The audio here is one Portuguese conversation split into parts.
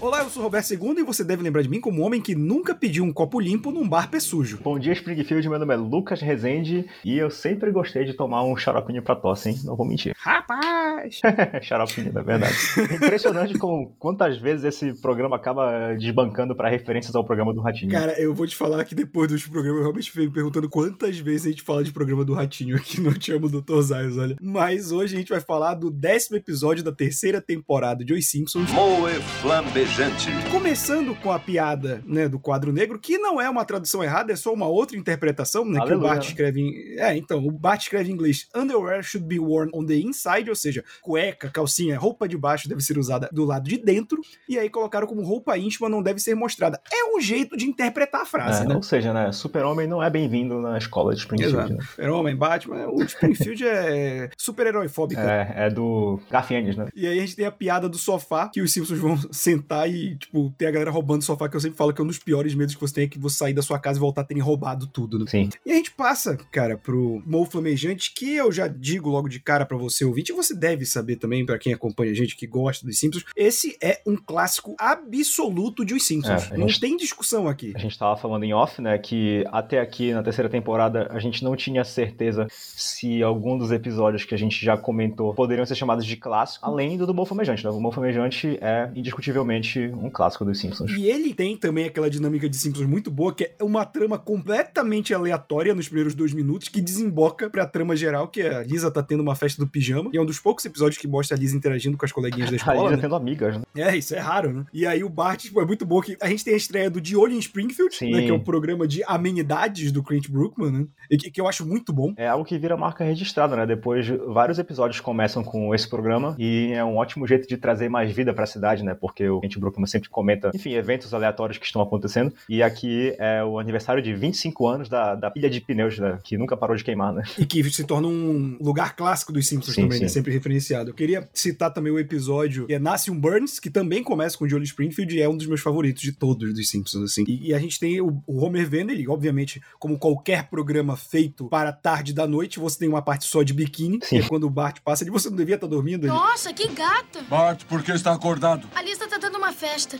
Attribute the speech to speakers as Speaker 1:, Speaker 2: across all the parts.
Speaker 1: Olá, eu sou o Roberto II e você deve lembrar de mim como um homem que nunca pediu um copo limpo num bar pé sujo.
Speaker 2: Bom dia, Springfield. Meu nome é Lucas Rezende e eu sempre gostei de tomar um xaropinho pra tosse, hein? Não vou mentir.
Speaker 1: Rapaz!
Speaker 2: xaropinho, na verdade. É impressionante com quantas vezes esse programa acaba desbancando pra referências ao programa do Ratinho.
Speaker 1: Cara, eu vou te falar que depois dos programas eu realmente fiquei me perguntando quantas vezes a gente fala de programa do Ratinho aqui no Te Amo Dr. Zayas, olha. Mas hoje a gente vai falar do décimo episódio da terceira temporada de Os Simpsons.
Speaker 3: Moe Flambejante.
Speaker 1: Começando com a piada, né, do quadro negro, que não é uma tradução errada, é só uma outra interpretação, né, que o
Speaker 2: Aleluia,
Speaker 1: Bart escreve em... É, então, o Bart escreve em inglês, underwear should be worn on the inside, ou seja, cueca, calcinha, roupa de baixo deve ser usada do lado de dentro, e aí colocaram como roupa íntima não deve ser mostrada. É um jeito de interpretar a frase,
Speaker 2: É,
Speaker 1: né?
Speaker 2: Ou seja, né? Super-Homem não é bem-vindo na escola de Springfield.
Speaker 1: Exato.
Speaker 2: Né?
Speaker 1: Super-Homem, Batman, o Springfield é super-herói fóbico.
Speaker 2: É, é do Garfienes, né?
Speaker 1: E aí a gente tem a piada do sofá, que os Simpsons vão sentar e, tipo, ter a galera roubando o sofá, que eu sempre falo que é um dos piores medos que você tem, é que você sair da sua casa e voltar a terem roubado tudo, né?
Speaker 2: Sim.
Speaker 1: E a gente passa, cara, pro Mo Flamejante, que eu já digo logo de cara pra você ouvinte, e você deve saber também, pra quem acompanha a gente, que gosta dos Simpsons, esse é um clássico absoluto de Os Simpsons.
Speaker 2: É,
Speaker 1: Não
Speaker 2: gente-
Speaker 1: tem discussão aqui.
Speaker 2: A gente tava falando em off, né, que até aqui na terceira temporada a gente não tinha certeza se algum dos episódios que a gente já comentou poderiam ser chamados de clássico, além do do Mo Flamejante, né? O Mo Flamejante é indiscutivelmente um clássico dos Simpsons.
Speaker 1: E ele tem também aquela dinâmica de Simpsons muito boa, que é uma trama completamente aleatória nos primeiros dois minutos, que desemboca pra trama geral, que a Lisa tá tendo uma festa do pijama, e é um dos poucos episódios que mostra a Lisa interagindo com as coleguinhas da
Speaker 2: A
Speaker 1: escola,
Speaker 2: Lisa
Speaker 1: né?
Speaker 2: tendo amigas, né?
Speaker 1: É, isso é raro, né? E aí o Bart, tipo, é muito bom que a gente tem a estreia do De Olho em Springfield,
Speaker 2: Sim.
Speaker 1: né, que é o programa de amenidades do Clint Brookman, né? E que, que eu acho muito bom.
Speaker 2: É algo que vira marca registrada, né? Depois vários episódios começam com esse programa e é um ótimo jeito de trazer mais vida pra cidade, né? Porque o Kent Brookman sempre comenta, enfim, eventos aleatórios que estão acontecendo. E aqui é o aniversário de 25 anos da, da pilha de pneus, né? Que nunca parou de queimar, né?
Speaker 1: E que se torna um lugar clássico dos Simpsons
Speaker 2: Sim,
Speaker 1: também, né?
Speaker 2: sim.
Speaker 1: Sempre referenciado. Eu queria citar também o episódio que é Nasce um Burns, que também começa com o Joel Springfield e é um dos meus favoritos de todos dos Simpsons, assim. E, e a gente tem o, o Homer vendo ele, obviamente, como qualquer programa feito para a tarde da noite, você tem uma parte só de biquíni,
Speaker 2: Sim.
Speaker 1: que é quando o Bart passa de você não devia estar dormindo. Ele,
Speaker 4: Nossa, que gata!
Speaker 5: Bart, por que está acordado?
Speaker 4: A Lisa tá dando uma festa.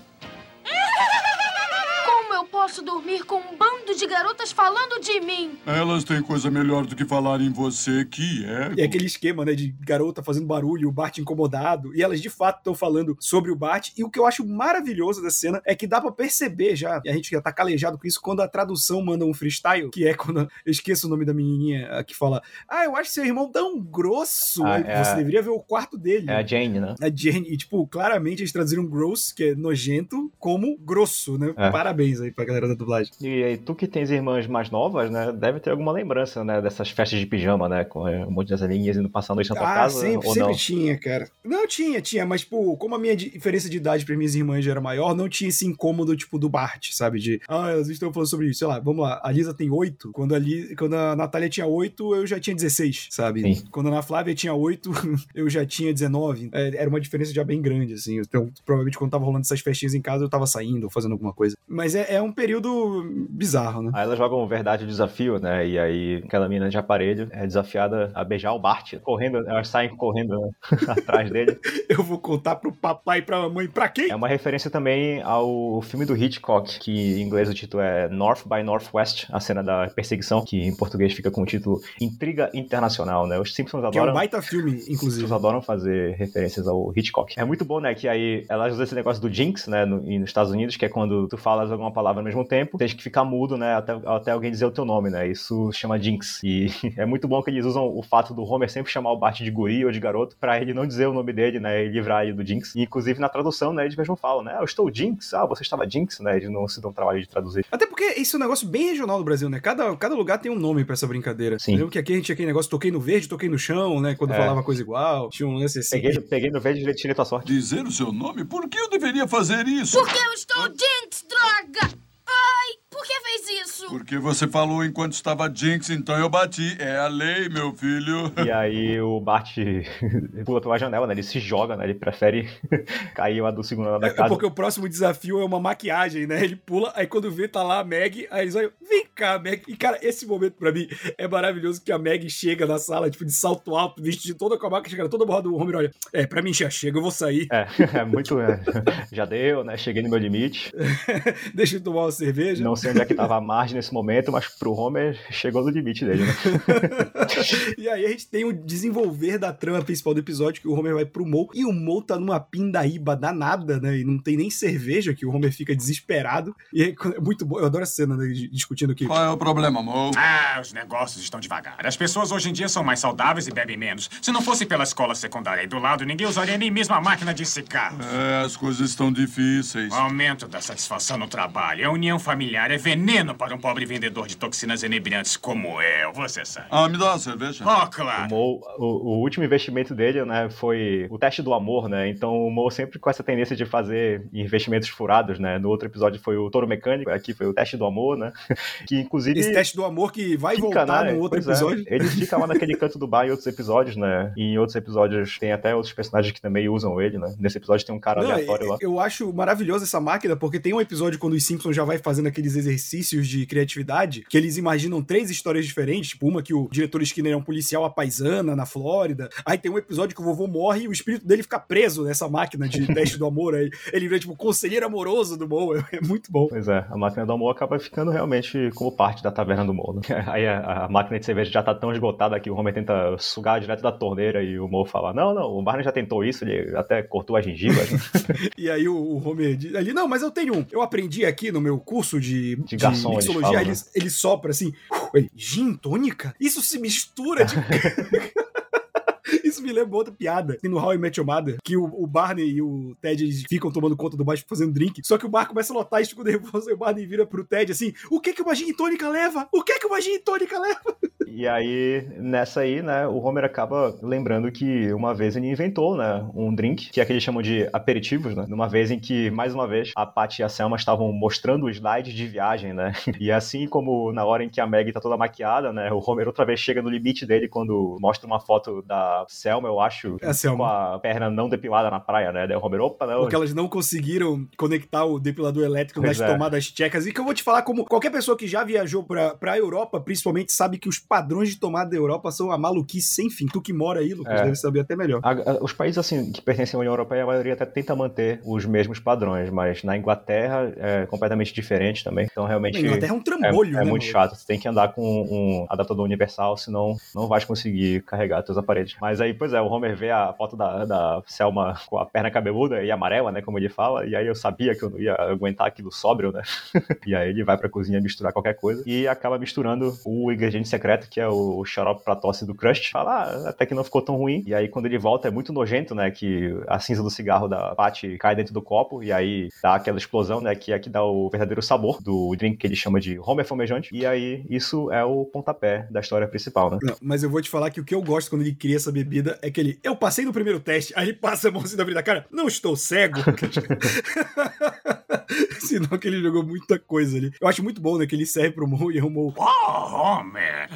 Speaker 4: Como eu posso dormir com um bando de garotas falando de mim?
Speaker 5: Elas têm coisa melhor do que falar em você, que é.
Speaker 1: É aquele esquema, né, de garota fazendo barulho, o Bart incomodado, e elas de fato estão falando sobre o Bart, e o que eu acho maravilhoso dessa cena é que dá pra perceber já, e a gente já tá calejado com isso, quando a tradução manda um freestyle, que é quando, eu esqueço o nome da menininha que fala, ah, eu acho seu irmão tão grosso,
Speaker 2: Ah, é
Speaker 1: você
Speaker 2: a-
Speaker 1: deveria ver o quarto dele.
Speaker 2: É a Jane, né?
Speaker 1: A Jane, e tipo, claramente eles traduziram gross, que é nojento, como grosso, né?
Speaker 2: É.
Speaker 1: Parabéns aí pra galera da dublagem.
Speaker 2: E aí, tu que tens irmãs mais novas, né? Deve ter alguma lembrança, né? Dessas festas de pijama, né? Com é, um monte de aninhas indo passar a noite na tua
Speaker 1: ah,
Speaker 2: casa.
Speaker 1: sempre,
Speaker 2: ou
Speaker 1: sempre
Speaker 2: não?
Speaker 1: tinha, cara. Não, tinha, tinha, mas, tipo, como a minha diferença de idade para minhas irmãs já era maior, não tinha esse incômodo, tipo, do Bart, sabe? De, ah, elas estão falando sobre isso, sei lá, vamos lá, a Lisa tem oito, quando a, Li- quando a Natália tinha oito, eu já tinha 16, sabe?
Speaker 2: Sim.
Speaker 1: Quando a Ana Flávia tinha oito, eu já tinha 19. É, era uma diferença já bem grande, assim. Então, provavelmente quando tava rolando essas festinhas em casa, eu tava saindo ou fazendo alguma coisa. Mas é, é um período bizarro, né?
Speaker 2: Aí elas jogam verdade desafio, né? E aí aquela menina de aparelho é desafiada a beijar o Bart. Correndo, elas saem correndo né, atrás dele.
Speaker 1: Eu vou contar pro papai e pra mamãe, pra quem?
Speaker 2: É uma referência também ao filme do Hitchcock, que em inglês o título é North by Northwest, a cena da perseguição, que em português fica com o título Intriga Internacional, né? Os Simpsons
Speaker 1: Que é um
Speaker 2: adoram.
Speaker 1: baita filme, inclusive.
Speaker 2: Eles adoram fazer referências ao Hitchcock. É muito bom, né? Que aí elas usam esse negócio do jinx, né? No, nos Estados Unidos, que é quando tu falas alguma palavra ao mesmo tempo, tens que ficar mudo, né? Até, até alguém dizer o teu nome, né? Isso chama jinx. E é muito bom que eles usam o fato do Homer sempre chamar o Bart de guri ou de garoto pra ele não dizer o nome dele, né? E livrar ele do jinx. E, inclusive na tradução, né? Eles mesmo falam, né? Eu estou jinx. Ah, você estava jinx, né? Eles não se dão trabalho de traduzir.
Speaker 1: Até porque isso é um negócio bem regional do Brasil, né? Cada, cada lugar tem um nome pra essa brincadeira.
Speaker 2: Sim.
Speaker 1: Lembro que aqui a gente tinha aquele negócio, toquei no verde, toquei no chão, né? Quando
Speaker 2: É.
Speaker 1: falava coisa igual. Tinha um lance assim.
Speaker 2: Peguei, peguei no verde e tirei tua sorte.
Speaker 5: Dizer o seu nome? Por que eu deveria fazer isso?
Speaker 4: Porque eu estou Jinx, droga! Por que fez isso?
Speaker 5: porque você falou enquanto estava Jinx, então eu bati. É a lei, meu filho.
Speaker 2: E aí o Bart pula pela janela, né? Ele se joga, né? Ele prefere cair lá do segundo andar da
Speaker 1: É
Speaker 2: casa.
Speaker 1: porque o próximo desafio é uma maquiagem, né? Ele pula, aí quando vê, tá lá a Meg, aí eles olham, vem cá, Meg. E, cara, esse momento pra mim é maravilhoso que a Meg chega na sala, tipo, de salto alto, vestida toda com a máquina, chega toda borrada do Homer, olha, é, pra mim já chega, eu vou sair,
Speaker 2: É, é muito. é, já deu, né? Cheguei no meu limite.
Speaker 1: deixa eu tomar uma cerveja.
Speaker 2: Não sei onde é que tava a margem nesse momento, mas pro Homer chegou no limite dele, né?
Speaker 1: e aí a gente tem o desenvolver da trama principal do episódio, que o Homer vai pro Mo, e o Mo tá numa pindaíba danada, né? E não tem nem cerveja, que o Homer fica desesperado. E é é muito bom, eu adoro a cena, né? Discutindo aqui.
Speaker 5: Qual é o problema, Mo?
Speaker 6: Ah, os negócios estão devagar. As pessoas hoje em dia são mais saudáveis e bebem menos. Se não fosse pela escola secundária aí do lado, ninguém usaria nem mesmo a máquina de cigarros.
Speaker 5: É, as coisas estão difíceis.
Speaker 6: O aumento da satisfação no trabalho, a união familiar é veneno para um pobre vendedor de toxinas inebriantes como eu, você sabe.
Speaker 5: Ah, me dá uma cerveja.
Speaker 6: Oh,
Speaker 2: O,
Speaker 6: claro.
Speaker 2: Mo, o, o último investimento dele, né, foi o teste do amor, né? Então o Mo sempre com essa tendência de fazer investimentos furados, né? No outro episódio foi o touro mecânico, aqui foi o teste do amor, né? Que inclusive
Speaker 1: Esse teste do amor que vai
Speaker 2: fica,
Speaker 1: voltar
Speaker 2: né?
Speaker 1: no outro
Speaker 2: Pois é.
Speaker 1: episódio.
Speaker 2: Ele fica lá naquele canto do bar em outros episódios, né? E em outros episódios tem até outros personagens que também usam ele, né? Nesse episódio tem um cara
Speaker 1: Não,
Speaker 2: aleatório lá.
Speaker 1: eu acho maravilhosa essa máquina, porque tem um episódio quando os Simpsons já vai fazendo aqueles exercícios de criatividade, que eles imaginam três histórias diferentes, tipo uma que o diretor Skinner é um policial à paisana na Flórida, aí tem um episódio que o vovô morre e o espírito dele fica preso nessa máquina de teste do amor, aí ele vira tipo conselheiro amoroso do Mo, é, muito bom.
Speaker 2: Pois é, a máquina do amor acaba ficando realmente como parte da taverna do Mo. Né? Aí a, a máquina de cerveja já tá tão esgotada que o Homer tenta sugar direto da torneira e o Mo fala: Não, não, o Barney já tentou isso, ele até cortou as gengivas. né?
Speaker 1: E aí o, o Homer diz ali, não, mas eu tenho um. Eu aprendi aqui no meu curso de,
Speaker 2: De garçom, eles
Speaker 1: mixologia,
Speaker 2: falam,
Speaker 1: ele,
Speaker 2: né?
Speaker 1: ele sopra assim, ele, gin tônica? Isso se mistura de... Isso me lembra outra piada. Tem no How I Met Your Mother, que o, o Barney e o Ted ficam tomando conta do bar fazendo drink, só que o bar começa a lotar e fica nervoso, e o Barney vira pro Ted assim, o que que uma gin tônica leva? O que que uma gin tônica leva?
Speaker 2: E aí, nessa aí, né, o Homer acaba lembrando que uma vez ele inventou, né, um drink, que é que eles chamam de aperitivos, né, numa vez em que, mais uma vez, a Patty e a Selma estavam mostrando slides de viagem, né, e assim como na hora em que a Maggie tá toda maquiada, né, o Homer outra vez chega no limite dele quando mostra uma foto da Selma, eu acho,
Speaker 1: É a Selma.
Speaker 2: com a perna não depilada na praia, né, daí o Homer, opa, não,
Speaker 1: Porque elas não conseguiram conectar o depilador elétrico
Speaker 2: Pois
Speaker 1: nas
Speaker 2: é.
Speaker 1: tomadas tchecas. E que eu vou te falar, como qualquer pessoa que já viajou pra, pra Europa, principalmente, sabe que os padrões de tomada da Europa são a maluquice sem fim. Tu que mora aí, Lucas,
Speaker 2: É.
Speaker 1: deve saber até melhor.
Speaker 2: A- a- os países assim que pertencem à União Europeia, a maioria até tenta manter os mesmos padrões, mas na Inglaterra é completamente diferente também. Então realmente
Speaker 1: A Inglaterra é um
Speaker 2: é,
Speaker 1: trambolho,
Speaker 2: é
Speaker 1: né?
Speaker 2: muito
Speaker 1: mano?
Speaker 2: chato. Você tem que andar com um adaptador universal, senão não vais conseguir carregar teus aparelhos. Mas aí, pois é, o Homer vê a foto da, da Selma com a perna cabeluda e amarela, né, como ele fala, e aí eu sabia que eu não ia aguentar aquilo sóbrio, né? e aí ele vai pra cozinha misturar qualquer coisa e acaba misturando o ingrediente secreto, que é o xarope pra tosse do Crust. Fala, ah, até que não ficou tão ruim. E aí quando ele volta é muito nojento, né, que a cinza do cigarro da Patty cai dentro do copo e aí dá aquela explosão, né, que é que dá o verdadeiro sabor do drink que ele chama de Homer Fumejante. E aí isso é o pontapé da história principal, né?
Speaker 1: Não, mas eu vou te falar que o que eu gosto quando ele cria essa bebida é que ele. Eu passei no primeiro teste, aí passa a mãozinha da frente da cara. Não estou cego. Senão que ele jogou muita coisa ali. Eu acho muito bom, né? Que ele serve pro Mo e Mo.
Speaker 6: Oh, Homer.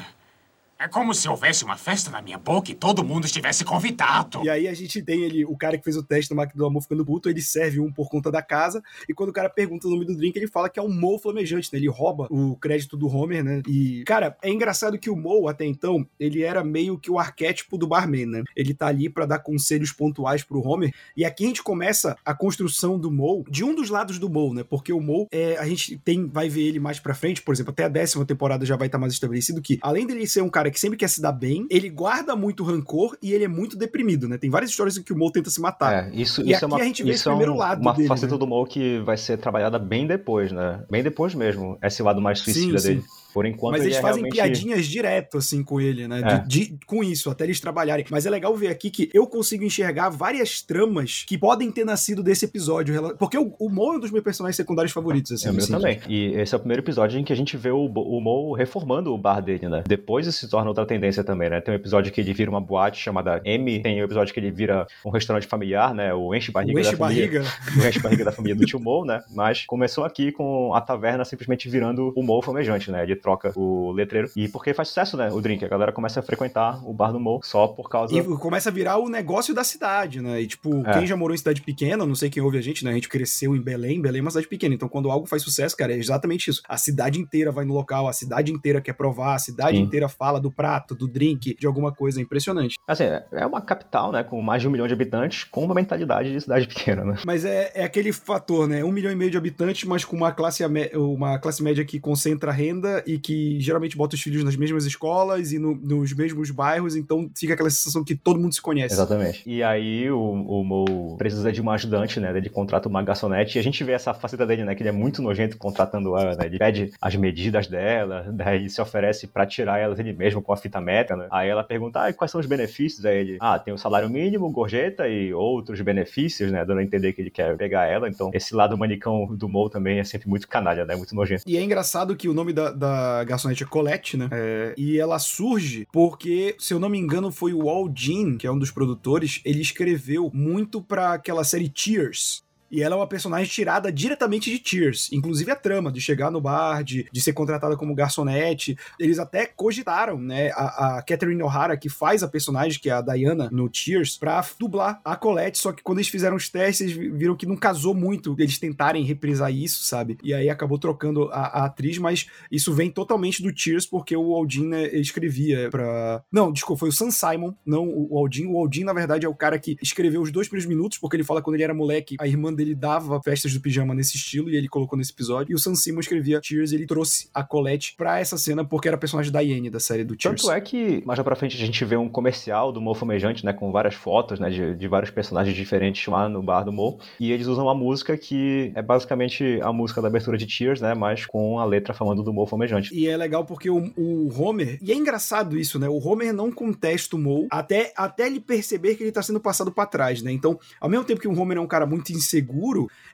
Speaker 6: É como se houvesse uma festa na minha boca e todo mundo estivesse convidado.
Speaker 1: E aí a gente tem ele, o cara que fez o teste do máquina do amor ficando puto, ele serve um por conta da casa, e quando o cara pergunta o nome do drink, ele fala que é um Mo flamejante, né? Ele rouba o crédito do Homer, né? E, cara, é engraçado que o Mo, até então, ele era meio que o arquétipo do barman, né? Ele tá ali pra dar conselhos pontuais pro Homer, e aqui a gente começa a construção do Mo, de um dos lados do Mo, né? Porque o Mo, é, a gente tem, vai ver ele mais pra frente, por exemplo, até a décima temporada já vai estar mais estabelecido que, além dele ser um cara que sempre quer se dar bem, ele guarda muito rancor e ele é muito deprimido, né? Tem várias histórias em que o Mo tenta se matar.
Speaker 2: É, isso,
Speaker 1: E
Speaker 2: isso é
Speaker 1: aqui
Speaker 2: uma,
Speaker 1: a gente vê esse
Speaker 2: é um-
Speaker 1: primeiro lado
Speaker 2: uma
Speaker 1: dele,
Speaker 2: faceta
Speaker 1: né?
Speaker 2: do Mo que vai ser trabalhada bem depois, né? Bem depois mesmo. Esse lado mais suicida
Speaker 1: sim.
Speaker 2: dele. Por enquanto
Speaker 1: Mas
Speaker 2: ele
Speaker 1: eles
Speaker 2: é
Speaker 1: fazem
Speaker 2: realmente...
Speaker 1: piadinhas direto, assim, com ele, né?
Speaker 2: É.
Speaker 1: De- de- com isso, até eles trabalharem. Mas é legal ver aqui que eu consigo enxergar várias tramas que podem ter nascido desse episódio. Porque o, o Mo é um dos meus personagens secundários favoritos, assim.
Speaker 2: É o meu
Speaker 1: nesse
Speaker 2: também. E esse é o primeiro episódio em que a gente vê o, o Mo reformando o bar dele, né? Depois isso se torna outra tendência também, né? Tem um episódio que ele vira uma boate chamada M, tem um episódio que ele vira um restaurante familiar, né? O Enche Barriga
Speaker 1: O enche
Speaker 2: da família.
Speaker 1: barriga.
Speaker 2: O Enche Barriga da família do tio Mo, né? Mas começou aqui com a taverna simplesmente virando o Mo flamejante, né? Ele troca o letreiro. E porque faz sucesso, né? O drink. A galera começa a frequentar o bar do Mo só por causa.
Speaker 1: E começa a virar o negócio da cidade, né? E, tipo,
Speaker 2: É.
Speaker 1: quem já morou em cidade pequena, não sei quem ouve a gente, né? A gente cresceu em Belém, Belém é uma cidade pequena. Então, quando algo faz sucesso, cara, é exatamente isso. A cidade inteira vai no local, a cidade inteira quer provar, a cidade
Speaker 2: Sim.
Speaker 1: inteira fala do prato, do drink, de alguma coisa impressionante.
Speaker 2: Assim, é uma capital, né? Com mais de um milhão de habitantes, com uma mentalidade de cidade pequena, né?
Speaker 1: Mas é, é aquele fator, né? Um milhão e meio de habitantes, mas com uma classe, uma classe média que concentra renda e que geralmente bota os filhos nas mesmas escolas e no- nos mesmos bairros, então fica aquela sensação que todo mundo se conhece.
Speaker 2: Exatamente. E aí o, o Mo precisa de uma ajudante, né? Ele contrata uma garçonete e a gente vê essa faceta dele, né? Que ele é muito nojento contratando ela, né? Ele pede as medidas dela, daí ele se oferece pra tirar elas ele mesmo com a fita métrica, né? Aí ela pergunta, ah, quais são os benefícios? Aí ele, ah, tem o salário mínimo, gorjeta e outros benefícios, né? Dando a entender que ele quer pegar ela. Então, esse lado manicão do Mo também é sempre muito canalha, né? Muito nojento.
Speaker 1: E é engraçado que o nome da, da garçonete é Colette, né? É, e ela surge porque, se eu não me engano, foi o Al Jean, que é um dos produtores, ele escreveu muito pra aquela série Tears. E ela é uma personagem tirada diretamente de Tears. Inclusive a trama de chegar no bar, de, de ser contratada como garçonete. Eles até cogitaram, né? A, a Catherine O'Hara, que faz a personagem, que é a Diana, no Tears, pra dublar a Colette. Só que quando eles fizeram os testes, viram que não casou muito eles tentarem reprisar isso, sabe? E aí acabou trocando a, a atriz, mas isso vem totalmente do Tears, porque o Aldin né, escrevia pra. Não, desculpa, foi o Sam Simon, não o Aldin. O Aldin, na verdade, é o cara que escreveu os dois primeiros minutos, porque ele fala quando ele era moleque, a irmã dele dava festas do pijama nesse estilo e ele colocou nesse episódio. E o Sam Simon escrevia Tears e ele trouxe a Colette pra essa cena porque era a personagem da Iene da série do Tears.
Speaker 2: Tanto é que mais pra frente a gente vê um comercial do Mo Fumejante, né? Com várias fotos, né? De, de vários personagens diferentes lá no bar do Mo. E eles usam uma música que é basicamente a música da abertura de Tears, né? Mas com a letra falando do Mo Fumejante.
Speaker 1: E é legal porque o, o Homer. E é engraçado isso, né? O Homer não contesta o Mo até, até ele perceber que ele tá sendo passado pra trás, né? Então, ao mesmo tempo que o Homer é um cara muito inseguro,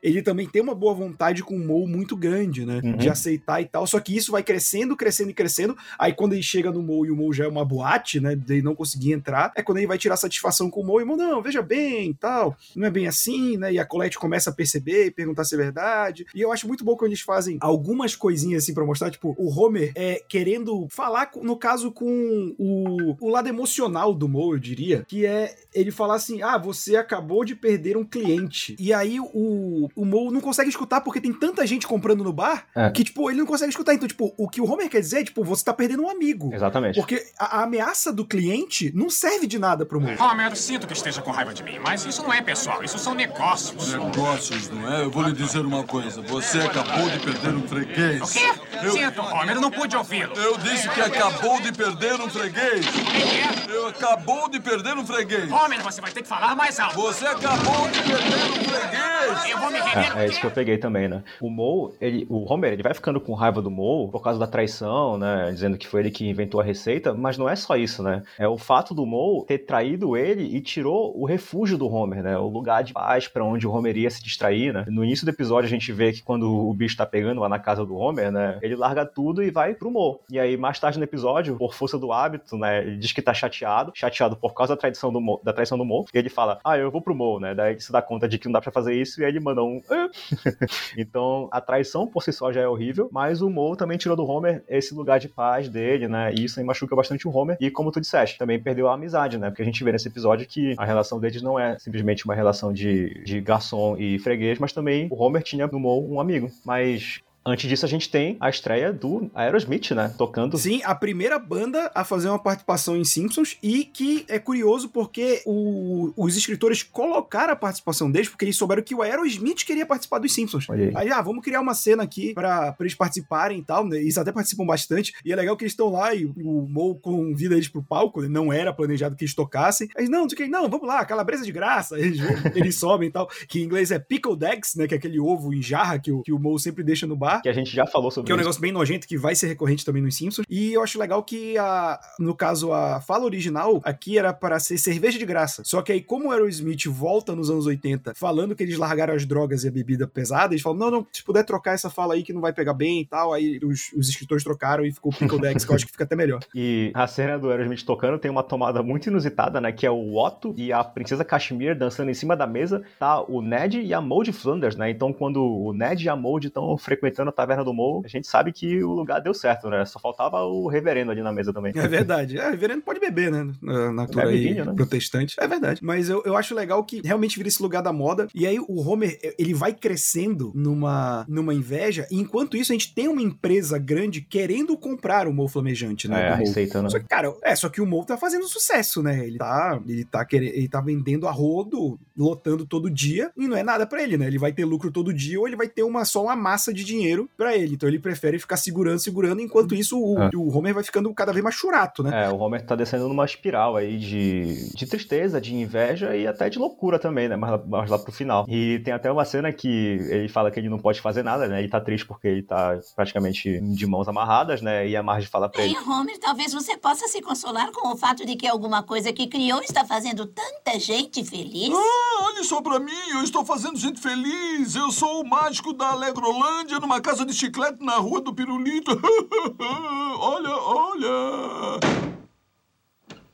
Speaker 1: ele também tem uma boa vontade com o Mo muito grande, né?
Speaker 2: Uhum.
Speaker 1: De aceitar e tal. Só que isso vai crescendo, crescendo e crescendo. Aí quando ele chega no Mo e o Mo já é uma boate, né? Dele não conseguir entrar, é quando ele vai tirar satisfação com o Mo e o Mo, não, veja bem tal. Não é bem assim, né? E a Colette começa a perceber e perguntar se é verdade. E eu acho muito bom quando eles fazem algumas coisinhas assim pra mostrar, tipo, o Homer é querendo falar, no caso, com o, o lado emocional do Mo, eu diria, que é ele falar assim: ah, você acabou de perder um cliente. E aí o, o Mo não consegue escutar porque tem tanta gente comprando no bar
Speaker 2: É.
Speaker 1: que, tipo, ele não consegue escutar. Então, tipo, o que o Homer quer dizer é, tipo, você tá perdendo um amigo.
Speaker 2: Exatamente.
Speaker 1: Porque a, a ameaça do cliente não serve de nada pro Mo.
Speaker 6: Homer, sinto que esteja com raiva de mim, mas isso não é pessoal, isso são negócios.
Speaker 5: Negócios, não é? Eu vou lhe dizer uma coisa. Você acabou de perder um freguês.
Speaker 6: O quê?
Speaker 5: Eu,
Speaker 6: Sinto, Homer, eu não pude ouvi-lo.
Speaker 5: eu disse que acabou de perder um freguês. Eu acabou de perder um freguês.
Speaker 6: Homer, você vai ter que falar mais alto.
Speaker 5: Você acabou de perder um freguês.
Speaker 6: Eu vou me render.
Speaker 2: É, é isso que eu peguei também, né? O Mo, ele, o Homer, ele vai ficando com raiva do Mo por causa da traição, né? Dizendo que foi ele que inventou a receita, mas não é só isso, né? É o fato do Mo ter traído ele e tirou o refúgio do Homer, né? O lugar de paz pra onde o Homer ia se distrair, né? No início do episódio a gente vê que quando o bicho tá pegando lá na casa do Homer, né? Ele larga tudo e vai pro Mo. E aí mais tarde no episódio, por força do hábito, né? Ele diz que tá chateado, chateado por causa da traição do Mo, da traição do Mo. E ele fala: "Ah, eu vou pro Mo", né? Daí ele se dá conta de que não dá pra fazer isso e ele manda um "Ah". Então, a traição por si só já é horrível, mas o Mo também tirou do Homer esse lugar de paz dele, né? E isso aí machuca bastante o Homer. E como tu disseste, também perdeu a amizade, né? Porque a gente vê nesse episódio que a relação deles não é simplesmente uma relação de, de garçom e freguês, mas também o Homer tinha no Mo um amigo. Mas Antes disso, a gente tem a estreia do Aerosmith, né? Tocando.
Speaker 1: Sim, a primeira banda a fazer uma participação em Simpsons e que é curioso porque o- os escritores colocaram a participação deles porque eles souberam que o Aerosmith queria participar dos Simpsons.
Speaker 2: Aí.
Speaker 1: Aí, ah, vamos criar uma cena aqui pra, pra eles participarem e tal, né? Eles até participam bastante. E é legal que eles estão lá e o Mo convida eles pro palco, né? não era planejado que eles tocassem. Aí, não, não sei o que, não, vamos lá, calabresa de graça. Eles, eles sobem e tal, que em inglês é pickled eggs, né? Que é aquele ovo em jarra que o, que o Mo sempre deixa no bar.
Speaker 2: Que a gente já falou sobre
Speaker 1: Que é um negócio bem nojento que vai ser recorrente também nos Simpsons. E eu acho legal que, a, no caso, a fala original aqui era para ser cerveja de graça. Só que aí, como o Aerosmith volta nos anos 80 falando que eles largaram as drogas e a bebida pesada, eles falam: não, não, se puder trocar essa fala aí que não vai pegar bem e tal. Aí os, os escritores trocaram e ficou o Pickle Dex, que eu acho que fica até melhor.
Speaker 2: E a cena do Aerosmith tocando tem uma tomada muito inusitada, né? Que é o Otto e a princesa Kashmir dançando em cima da mesa. Tá o Ned e a Mold Flanders, né? Então, quando o Ned e a Mold estão frequentando a taverna do Mo, a gente sabe que o lugar deu certo, né? Só faltava o reverendo ali na mesa também.
Speaker 1: É verdade. É, o reverendo pode beber, né? Na, na
Speaker 2: Bebe
Speaker 1: aí
Speaker 2: vinho, né?
Speaker 1: protestante. É verdade. Mas eu, eu acho legal que realmente vira esse lugar da moda. E aí o Homer, ele vai crescendo numa, numa inveja. E enquanto isso, a gente tem uma empresa grande querendo comprar o Mo Flamejante, né?
Speaker 2: É, receitando.
Speaker 1: Só que, cara, é, só que o Mo tá fazendo sucesso, né? Ele tá, ele tá querendo, ele tá vendendo a rodo, lotando todo dia, e não é nada pra ele, né? Ele vai ter lucro todo dia ou ele vai ter uma só uma massa de dinheiro pra ele. Então ele prefere ficar segurando, segurando, enquanto isso o,
Speaker 2: É.
Speaker 1: o Homer vai ficando cada vez mais churato, né?
Speaker 2: É, o Homer tá descendo numa espiral aí de, de tristeza, de inveja e até de loucura também, né? Mas, mas lá pro final. E tem até uma cena que ele fala que ele não pode fazer nada, né? Ele tá triste porque ele tá praticamente de mãos amarradas, né? E a Marge fala pra
Speaker 7: Ei,
Speaker 2: ele.
Speaker 7: Homer, talvez você possa se consolar com o fato de que alguma coisa que criou está fazendo tanta gente feliz.
Speaker 5: Ah, olhe só pra mim, eu estou fazendo gente feliz. Eu sou o mágico da Alegrolândia numa casa de chiclete na rua do Pirulito. olha, olha.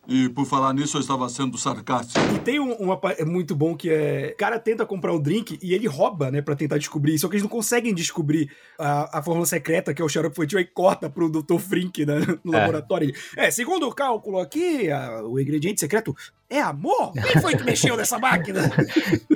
Speaker 5: E por falar nisso, eu estava sendo sarcástico.
Speaker 1: E tem um, uma é muito bom que é. O cara tenta comprar o drink e ele rouba, né, pra tentar descobrir. Só que eles não conseguem descobrir a, a fórmula secreta, que é o xarope infantil, aí corta pro Dr. Frink, né, no
Speaker 2: É.
Speaker 1: laboratório. Ele, é, segundo o cálculo aqui, a- o ingrediente secreto é amor? Quem foi que mexeu nessa máquina?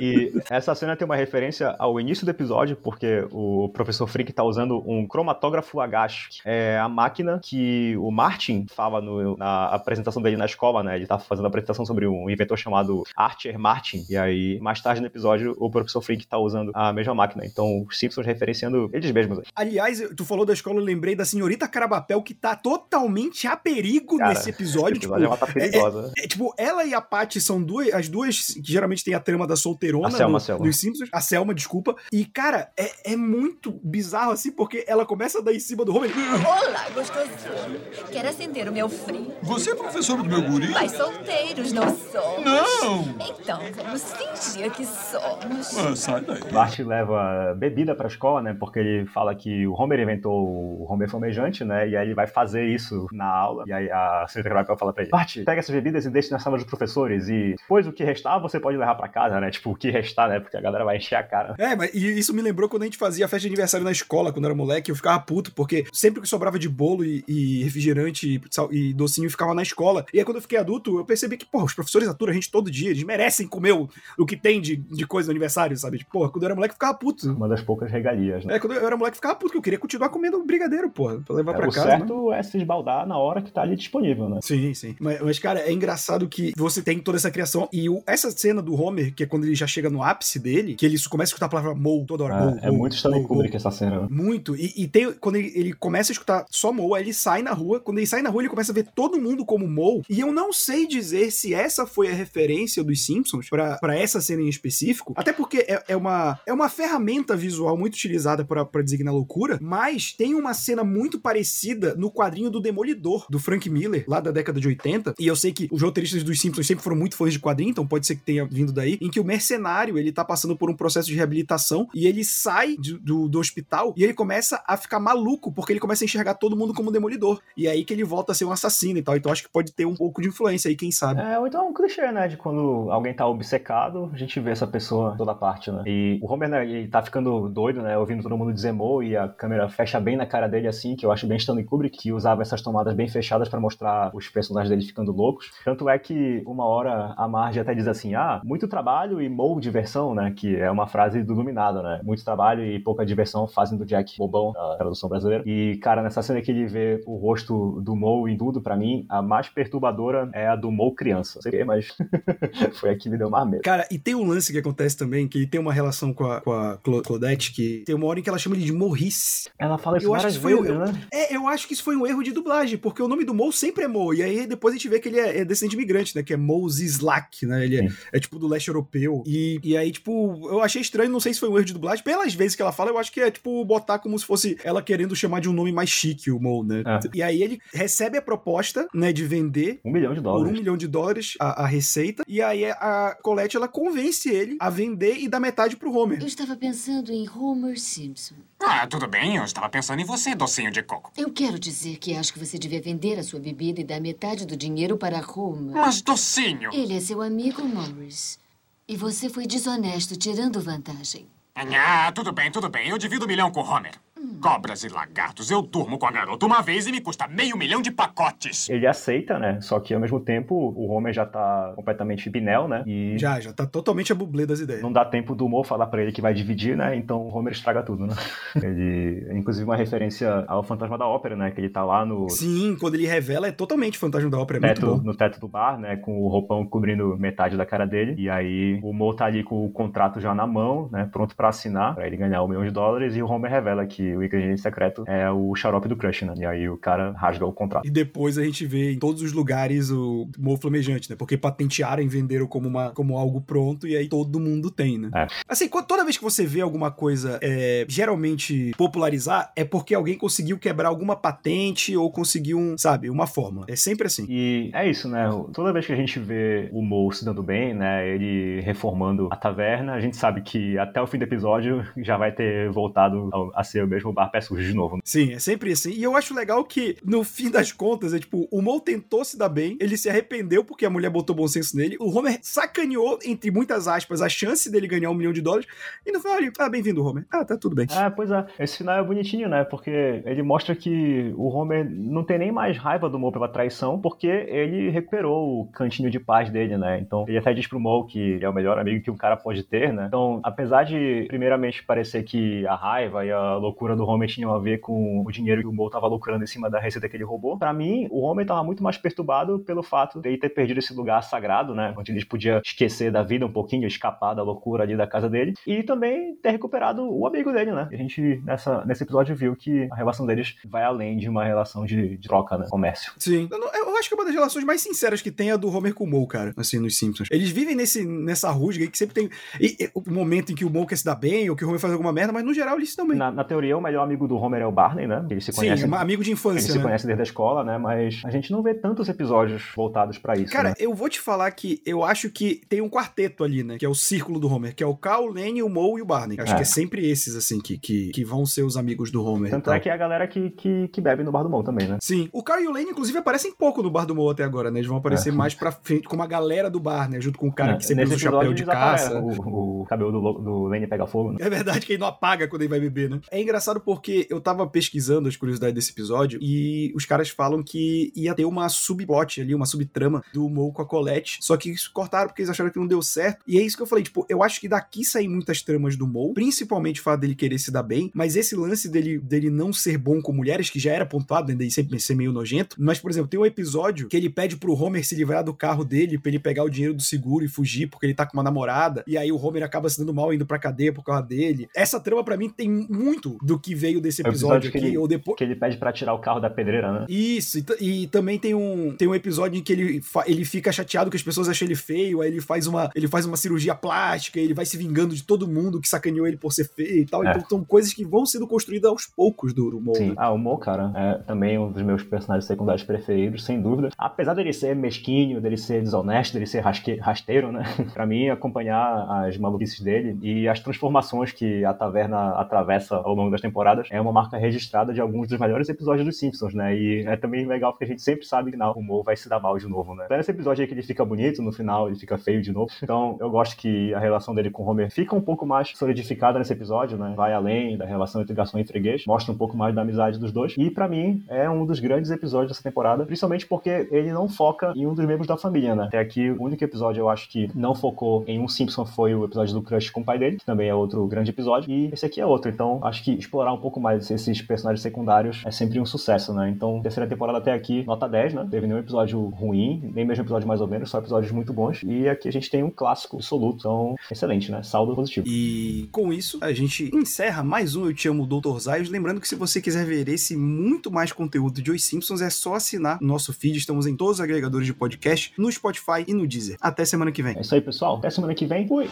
Speaker 2: E essa cena tem uma referência ao início do episódio, porque o professor Frick tá usando um cromatógrafo H, que é a máquina que o Martin fala no- na apresentação dele na escola, né? Ele tá fazendo a apresentação sobre um inventor chamado Archer Martin. E aí, mais tarde no episódio, o professor Frick tá usando a mesma máquina. Então, os Simpsons referenciando eles mesmos.
Speaker 1: Aliás, tu falou da escola, eu lembrei da senhorita Carabapel, que tá totalmente a perigo
Speaker 2: Cara,
Speaker 1: nesse episódio.
Speaker 2: Esse
Speaker 1: tipo,
Speaker 2: episódio ela tá perigosa. né?
Speaker 1: É, tipo, ela e a Paty são duas, as duas que geralmente tem a trama da solteirona
Speaker 2: A Selma,
Speaker 1: no-
Speaker 2: a Selma.
Speaker 1: nos Simpsons. A Selma, desculpa. E, cara, é, é muito bizarro assim, porque ela começa a dar em cima do Homer.
Speaker 8: Olá, gostosinho. Quer acender o meu frio?
Speaker 5: Você é professor do meu guri?
Speaker 8: Mas solteiros não somos.
Speaker 5: Não!
Speaker 8: Então, vamos fingir que somos.
Speaker 5: Ah, sai daí.
Speaker 2: Bart leva bebida pra escola, né? Porque ele fala que o Homer inventou o Homer flamejante, né? E aí ele vai fazer isso na aula. E aí a secretária fala pra ele: Bart, pega essas bebidas e deixe na sala dos professores. E depois o que restar, você pode levar pra casa, né? Tipo, o que restar, né? Porque a galera vai encher a cara.
Speaker 1: É, mas isso me lembrou quando a gente fazia festa de aniversário na escola, quando era moleque, eu ficava puto, porque sempre que sobrava de bolo e, e refrigerante e, e docinho ficava na escola. E aí quando eu fiquei adulto, eu percebi que, porra, os professores aturam a gente todo dia, eles merecem comer o, o que tem de, de coisa no aniversário, sabe? Tipo, porra, quando eu era moleque, eu ficava puto.
Speaker 2: Uma das poucas regalias, né?
Speaker 1: É, quando eu era moleque, eu ficava puto, porque eu queria continuar comendo brigadeiro, porra, pra levar
Speaker 2: É,
Speaker 1: pra
Speaker 2: o
Speaker 1: casa. né?
Speaker 2: certo é se esbaldar na hora que tá ali disponível, né?
Speaker 1: Sim, sim. Mas, mas, cara, é engraçado que você tem toda essa criação. E o- essa cena do Homer, que é quando ele já chega no ápice dele, que ele começa a escutar a palavra Mo toda hora.
Speaker 2: É, é
Speaker 1: Mo,
Speaker 2: muito Stanley Kubrick essa cena. né?
Speaker 1: Muito. E, e tem, quando ele, ele começa a escutar só Mo, aí ele sai na rua. Quando ele sai na rua, ele começa a ver todo mundo como Mo. E eu não sei dizer se essa foi a referência dos Simpsons pra essa cena em específico. Até porque é, é uma, é uma ferramenta visual muito utilizada pra designar loucura. Mas tem uma cena muito parecida no quadrinho do Demolidor, do Frank Miller, lá da década de 80. E eu sei que os roteiristas dos Simpsons sempre foram muito fãs de quadrinho, então pode ser que tenha vindo daí. Em que o mercenário ele tá passando por um processo de reabilitação e ele sai de- do, do hospital e ele começa a ficar maluco porque ele começa a enxergar todo mundo como demolidor. E é aí que ele volta a ser um assassino e tal. Então acho que pode ter um pouco de influência aí, quem sabe.
Speaker 2: É, ou então é um clichê, né? De quando alguém tá obcecado, a gente vê essa pessoa toda parte, né? E o Homer, né, ele tá ficando doido, né? Ouvindo todo mundo dizer Mo e a câmera fecha bem na cara dele assim, que eu acho bem Stanley Kubrick, que usava essas tomadas bem fechadas pra mostrar os personagens dele ficando loucos. Tanto é que uma hora a Marge até diz assim: ah, muito trabalho e Mo diversão, né? Que é uma frase do Iluminado, né? Muito trabalho e pouca diversão fazem do Jack bobão, a tradução brasileira. E, cara, nessa cena que ele vê o rosto do Mo em tudo, pra mim, a mais perturbadora é a do Mo criança. Não sei porquê, mas foi a que me deu mais medo.
Speaker 1: Cara, e tem um lance que acontece também, que ele tem uma relação com a, com a Cla- Claudette, que tem uma hora em que ela chama ele de Morrice.
Speaker 2: Ela fala isso
Speaker 1: Eu acho que foi,
Speaker 2: vezes,
Speaker 1: eu,
Speaker 2: né?
Speaker 1: É, eu acho que isso foi um erro de dublagem, porque o nome do Mo sempre é Mo, e aí depois a gente vê que ele é, é descendente imigrante, né, que é Mose Slack, né? Ele é, é, tipo do leste europeu. E, e aí, tipo, eu achei estranho, não sei se foi um erro de dublagem. Pelas vezes que ela fala, eu acho que é tipo botar como se fosse ela querendo chamar de um nome mais chique o Mo, né?
Speaker 2: É.
Speaker 1: E aí ele recebe a proposta, né, de vender
Speaker 2: Um milhão de
Speaker 1: por
Speaker 2: dólares.
Speaker 1: um milhão de dólares a, a receita. E aí a Colette ela convence ele a vender e dar metade pro Homer.
Speaker 9: Eu estava pensando em Homer Simpson.
Speaker 6: Ah, tudo bem, eu estava pensando em você, docinho de coco.
Speaker 9: Eu quero dizer que acho que você devia vender a sua bebida e dar metade do dinheiro para Homer.
Speaker 6: Mas, docinho...
Speaker 9: Ele é seu amigo Morris. E você foi desonesto, tirando vantagem.
Speaker 6: Ah, tudo bem, tudo bem. Eu divido um milhão com o Homer. Cobras e lagartos. Eu durmo com a garota uma vez e me custa meio milhão de pacotes.
Speaker 2: Ele aceita, né? Só que ao mesmo tempo o Homer já tá completamente pinel, né? E
Speaker 1: Já, já tá totalmente a bublê das ideias.
Speaker 2: não dá tempo do Mo falar pra ele que vai dividir, né? Então o Homer estraga tudo, né? Ele, inclusive uma referência ao Fantasma da Ópera, né? Que ele tá lá no
Speaker 1: Sim, quando ele revela é totalmente fantasma da ópera, é muito
Speaker 2: teto,
Speaker 1: bom.
Speaker 2: no teto do bar, né? Com o roupão cobrindo metade da cara dele. E aí o Mo tá ali com o contrato já na mão, né? Pronto pra assinar, pra ele ganhar um milhão de dólares. E o Homer revela que o ingrediente secreto é o xarope do Crush, né? E aí o cara rasga o contrato.
Speaker 1: E depois a gente vê em todos os lugares o Mo Flamejante, né? Porque patentearam e venderam como, uma, como algo pronto e aí todo mundo tem, né?
Speaker 2: É.
Speaker 1: Assim, toda vez que você vê alguma coisa é, geralmente popularizar, é porque alguém conseguiu quebrar alguma patente ou conseguiu um, sabe, uma fórmula. É sempre assim.
Speaker 2: E é isso, né? Toda vez que a gente vê o Mo se dando bem, né? Ele reformando a taverna, a gente sabe que até o fim do episódio já vai ter voltado a ser o mesmo bar pé sujo de novo. né?
Speaker 1: Sim, é sempre assim. E eu acho legal que, no fim das contas, é tipo, o Mo tentou se dar bem, ele se arrependeu porque a mulher botou bom senso nele, o Homer sacaneou, entre muitas aspas, a chance dele ganhar um milhão de dólares, e no final ele, ah, bem-vindo, Homer. Ah, tá tudo bem.
Speaker 2: Ah, pois é. Esse final é bonitinho, né? Porque ele mostra que o Homer não tem nem mais raiva do Mo pela traição, porque ele recuperou o cantinho de paz dele, né? Então ele até diz pro Mo que ele é o melhor amigo que um cara pode ter, né? Então, apesar de primeiramente parecer que a raiva e a loucura do Homer tinham a ver com o dinheiro que o Mo tava lucrando em cima da receita que ele roubou, pra mim, o Homer tava muito mais perturbado pelo fato de ele ter perdido esse lugar sagrado, né? Onde ele podia esquecer da vida um pouquinho, escapar da loucura ali da casa dele, e também ter recuperado o amigo dele, né? E a gente, nessa, nesse episódio, viu que a relação deles vai além de uma relação de, de troca, né? Comércio.
Speaker 1: Sim. Eu, eu acho que é uma das relações mais sinceras que tem é a do Homer com o Mo, cara, assim, nos Simpsons. Eles vivem nesse, nessa rusga aí que sempre tem e- e o momento em que o Mo quer se dar bem, ou que o Homer faz alguma merda, mas no geral eles bem.
Speaker 2: Na, na teoria, o melhor amigo do Homer é o Barney, né? Eles se
Speaker 1: Sim,
Speaker 2: conhecem.
Speaker 1: um amigo de
Speaker 2: Eles
Speaker 1: infância,
Speaker 2: se
Speaker 1: né?
Speaker 2: conhecem desde a escola, né? Mas a gente não vê tantos episódios voltados pra isso.
Speaker 1: Cara,
Speaker 2: né?
Speaker 1: eu vou te falar que eu acho que tem um quarteto ali, né? Que é o círculo do Homer, que é o Cal, o Lenny, o Mo e o Barney. Acho
Speaker 2: É.
Speaker 1: que é sempre esses, assim, que, que, que vão ser os amigos do Homer.
Speaker 2: Tanto
Speaker 1: tal.
Speaker 2: é que é a galera que, que, que bebe no bar do Mon também, né?
Speaker 1: Sim. O Carl e o Lane, inclusive, aparecem pouco no bar do Mo até agora, né? Eles vão aparecer
Speaker 2: É.
Speaker 1: mais pra frente com uma galera do bar, né? Junto com o cara
Speaker 2: É,
Speaker 1: que sempre usa o
Speaker 2: Nesse
Speaker 1: chapéu de caça.
Speaker 2: O, o cabelo do, do Lenny pega fogo, né?
Speaker 1: É verdade que ele não apaga quando ele vai beber, né? É engraçado porque eu tava pesquisando as curiosidades desse episódio e os caras falam que ia ter uma subplot ali, uma subtrama do Mo com a Colette, só que isso cortaram porque eles acharam que não deu certo. E é isso que eu falei, tipo, eu acho que daqui saem muitas tramas do Mo, principalmente o fato dele querer se dar bem, mas esse lance dele, dele não ser bom com mulheres, que já era pontuado, né, dele sempre ser meio nojento, mas, por exemplo, tem um episódio que ele pede pro Homer se livrar do carro dele pra ele pegar o dinheiro do seguro e fugir porque ele tá com uma namorada, e aí o Homer acaba se dando mal indo pra cadeia por causa dele. Essa trama, pra mim, tem muito do que veio desse
Speaker 2: É
Speaker 1: episódio,
Speaker 2: episódio que
Speaker 1: aqui,
Speaker 2: ele-
Speaker 1: ou depois...
Speaker 2: Que ele pede pra tirar o carro da pedreira, né?
Speaker 1: Isso, e, e também tem um, tem um episódio em que ele, ele fica chateado que as pessoas acham ele feio, aí ele faz uma, ele faz uma cirurgia plástica, ele vai se vingando de todo mundo que sacaneou ele por ser feio e tal.
Speaker 2: É.
Speaker 1: Então são coisas que vão sendo construídas aos poucos do Mo.
Speaker 2: Sim.
Speaker 1: né?
Speaker 2: Ah, o Mo, cara, é também um dos meus personagens secundários preferidos, sem dúvida. Apesar dele ser mesquinho, dele ser desonesto, dele ser rasque- rasteiro, né? pra mim, acompanhar as maluquices dele e as transformações que a taverna atravessa ao longo das temporadas é uma marca registrada de alguns dos melhores episódios dos Simpsons, né? E é também legal porque a gente sempre sabe que o Mo vai se dar mal de novo, né? Então, nesse episódio aí que ele fica bonito, no final ele fica feio de novo. Então, eu gosto que a relação dele com o Homer fica um pouco mais solidificada nesse episódio, né? Vai além da relação entre garçom e freguês, mostra um pouco mais da amizade dos dois. E pra mim, é um dos grandes episódios dessa temporada, principalmente porque ele não foca em um dos membros da família, né? Até aqui, o único episódio eu acho que não focou em um Simpson foi o episódio do Crush com o pai dele, que também é outro grande episódio. E esse aqui é outro. Então, acho que explorar um pouco mais esses personagens secundários é sempre um sucesso, né? Então, terceira temporada até aqui, nota 10, né? Teve nenhum episódio ruim, nem mesmo episódio mais ou menos, só episódios muito bons. E aqui a gente tem um clássico absoluto, então, excelente, né? Saldo positivo.
Speaker 1: E com isso, a gente encerra mais um Eu Te Amo, Dr. Zayos. Lembrando que se você quiser ver esse muito mais conteúdo de Os Simpsons, é só assinar o nosso feed. Estamos em todos os agregadores de podcast, no Spotify e no Deezer. Até semana que vem.
Speaker 2: É isso aí, pessoal. Até semana que vem. Fui!